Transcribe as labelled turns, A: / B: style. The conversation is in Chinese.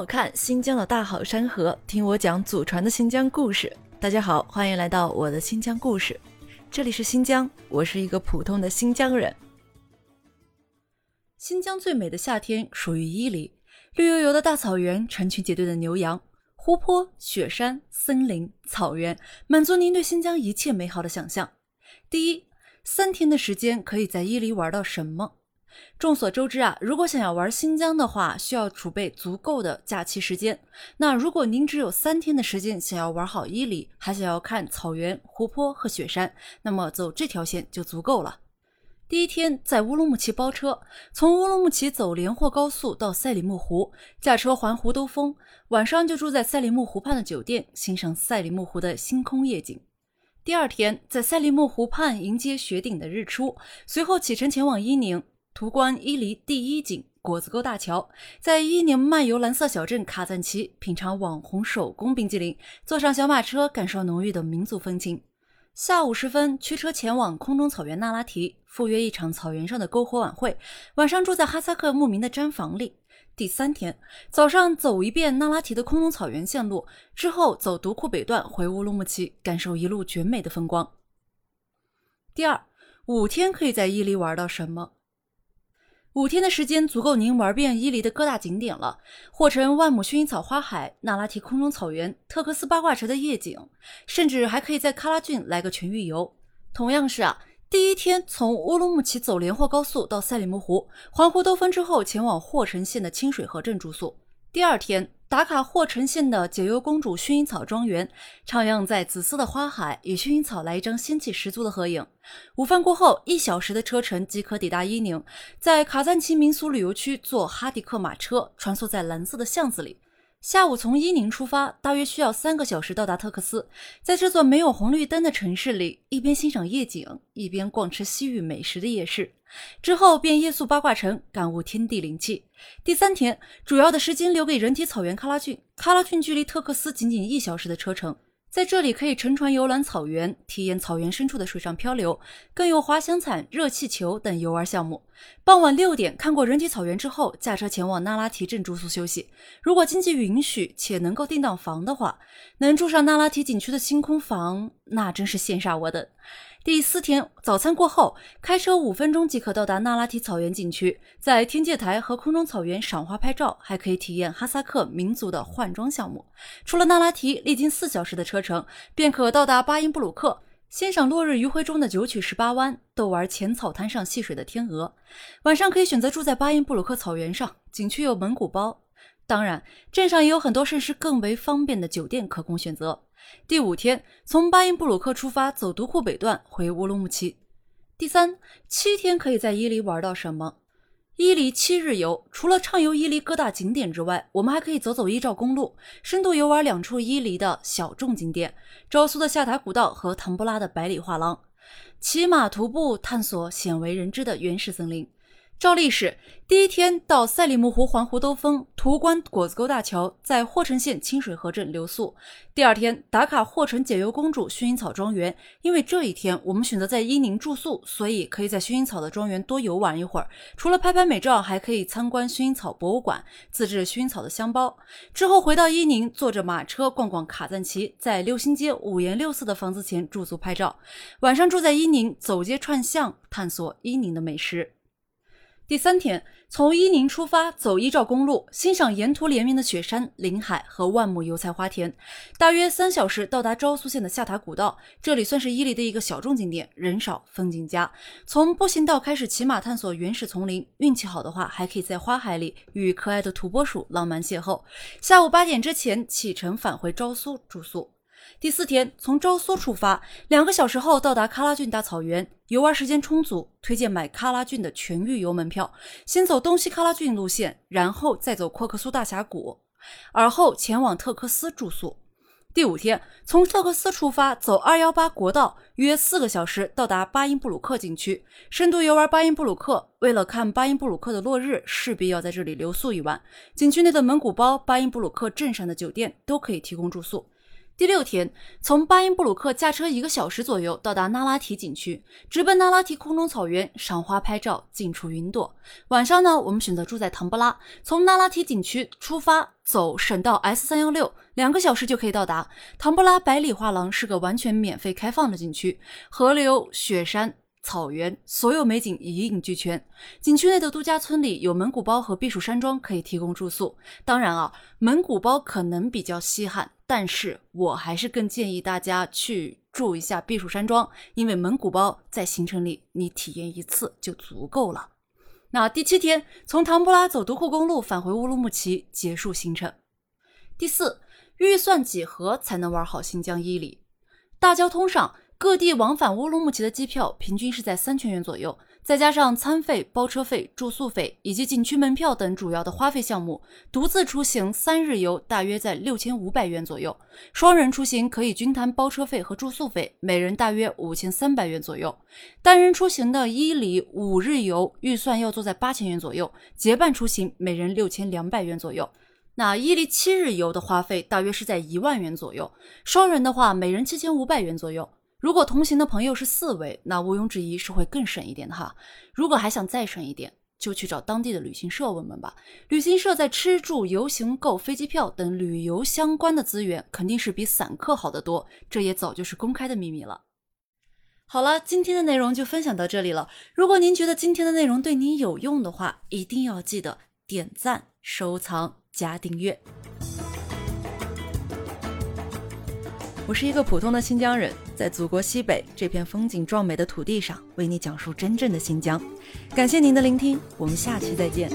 A: 我看新疆的大好山河，听我讲祖传的新疆故事。大家好，欢迎来到我的新疆故事。这里是新疆，我是一个普通的新疆人。新疆最美的夏天属于伊犁，绿油油的大草原，成群结队的牛羊，湖泊、雪山、森林、草原，满足您对新疆一切美好的想象。第一，三天的时间可以在伊犁玩到什么？众所周知啊，如果想要玩新疆的话，需要储备足够的假期时间。那如果您只有三天的时间，想要玩好伊犁，还想要看草原、湖泊和雪山，那么走这条线就足够了。第一天在乌鲁木齐包车，从乌鲁木齐走连霍高速到赛里木湖，驾车环湖兜风，晚上就住在赛里木湖畔的酒店，欣赏赛里木湖的星空夜景。第二天在赛里木湖畔迎接雪顶的日出，随后启程前往伊宁。途观伊犁第一景果子沟大桥，在伊宁漫游蓝色小镇卡赞奇，品尝网红手工冰激凌，坐上小马车，感受浓郁的民族风情。下午时分，驱车前往空中草原那拉提，赴约一场草原上的篝火晚会。晚上住在哈萨克牧民的毡房里。第三天早上走一遍那拉提的空中草原线路，之后走独库北段回乌鲁木齐，感受一路绝美的风光。第二五天可以在伊犁玩到什么？五天的时间足够您玩遍伊犁的各大景点了：霍城万亩薰衣草花海、那拉提空中草原、特克斯八卦城的夜景，甚至还可以在喀拉峻来个全域游。同样是啊，第一天从乌鲁木齐走连霍高速到赛里木湖，环湖兜风之后，前往霍城县的清水河镇住宿。第二天。打卡霍城县的解忧公主薰衣草庄园，徜徉在紫色的花海，与薰衣草来一张仙气十足的合影。午饭过后，一小时的车程即可抵达伊宁，在卡赞奇民俗旅游区坐哈迪克马车，穿梭在蓝色的巷子里。下午从伊宁出发，大约需要三个小时到达特克斯。在这座没有红绿灯的城市里，一边欣赏夜景，一边逛吃西域美食的夜市。之后便夜宿八卦城，感悟天地灵气。第三天，主要的时间留给人体草原喀拉峻。喀拉峻距离特克斯仅仅一小时的车程。在这里可以乘船游览草原，体验草原深处的水上漂流，更有滑翔伞、热气球等游玩项目。傍晚六点看过人体草原之后，驾车前往那拉提镇住宿休息。如果经济允许且能够订到房的话，能住上那拉提景区的星空房，那真是羡煞我等。第四天早餐过后，开车五分钟即可到达那拉提草原景区，在天界台和空中草原赏花拍照，还可以体验哈萨克民族的换装项目。除了那拉提，历经四小时的车程，便可到达巴音布鲁克，欣赏落日余晖中的九曲十八弯，逗玩浅草滩上戏水的天鹅。晚上可以选择住在巴音布鲁克草原上，景区有蒙古包，当然镇上也有很多设施更为方便的酒店可供选择。第五天，从巴音布鲁克出发，走独库北段回乌鲁木齐。第三七天可以在伊犁玩到什么？伊犁七日游，除了畅游伊犁各大景点之外，我们还可以走走伊兆公路，深度游玩两处伊犁的小众景点：昭苏的下塔古道和唐布拉的百里画廊，骑马徒步探索鲜为人知的原始森林。照例是第一天到赛里木湖环湖兜风，途观果子沟大桥，在霍城县清水河镇留宿。第二天打卡霍城解忧公主薰衣草庄园，因为这一天我们选择在伊宁住宿，所以可以在薰衣草的庄园多游玩一会儿。除了拍拍美照，还可以参观薰衣草博物馆，自制薰衣草的香包。之后回到伊宁，坐着马车逛逛卡赞奇，在六星街五颜六色的房子前驻足拍照。晚上住在伊宁，走街串巷，探索伊宁的美食。第三天，从伊宁出发，走伊兆公路，欣赏沿途连绵的雪山、林海和万亩油菜花田，大约三小时到达昭苏县的下塔古道。这里算是伊犁的一个小众景点，人少风景佳。从步行道开始骑马探索原始丛林，运气好的话，还可以在花海里与可爱的土拨鼠浪漫邂逅。下午八点之前启程返回昭苏住宿。第四天从昭苏出发，两个小时后到达喀拉峻大草原，游玩时间充足，推荐买喀拉峻的全域游门票，先走东西喀拉峻路线，然后再走阔克苏大峡谷，而后前往特克斯住宿。第五天从特克斯出发，走二幺八国道，约四个小时到达巴音布鲁克景区，深度游玩巴音布鲁克。为了看巴音布鲁克的落日，势必要在这里留宿一晚。景区内的蒙古包、巴音布鲁克镇上的酒店都可以提供住宿。第六天，从巴音布鲁克驾车一个小时左右到达那拉提景区，直奔那拉提空中草原赏花拍照，近处云朵。晚上呢，我们选择住在唐布拉，从那拉提景区出发，走省道 S 三幺六，两个小时就可以到达唐布拉百里画廊，是个完全免费开放的景区，河流、雪山。草原所有美景一应俱全。景区内的度假村里有蒙古包和避暑山庄可以提供住宿。当然啊，蒙古包可能比较稀罕，但是我还是更建议大家去住一下避暑山庄，因为蒙古包在行程里你体验一次就足够了。那第七天，从唐布拉走独库公路返回乌鲁木齐，结束行程。第四，预算几何才能玩好新疆伊犁？大交通上。各地往返乌鲁木齐的机票平均是在三千元左右，再加上餐费、包车费、住宿费以及景区门票等主要的花费项目，独自出行三日游大约在六千五百元左右。双人出行可以均摊包车费和住宿费，每人大约五千三百元左右。单人出行的伊犁五日游预算要坐在八千元左右，结伴出行每人六千两百元左右。那伊犁七日游的花费大约是在一万元左右，双人的话每人七千五百元左右。如果同行的朋友是四位，那毋庸置疑是会更省一点的哈。如果还想再省一点，就去找当地的旅行社问问吧。旅行社在吃住游行、购飞机票等旅游相关的资源，肯定是比散客好得多。这也早就是公开的秘密了。好了，今天的内容就分享到这里了。如果您觉得今天的内容对您有用的话，一定要记得点赞、收藏、加订阅。我是一个普通的新疆人，在祖国西北这片风景壮美的土地上，为你讲述真正的新疆。感谢您的聆听，我们下期再见。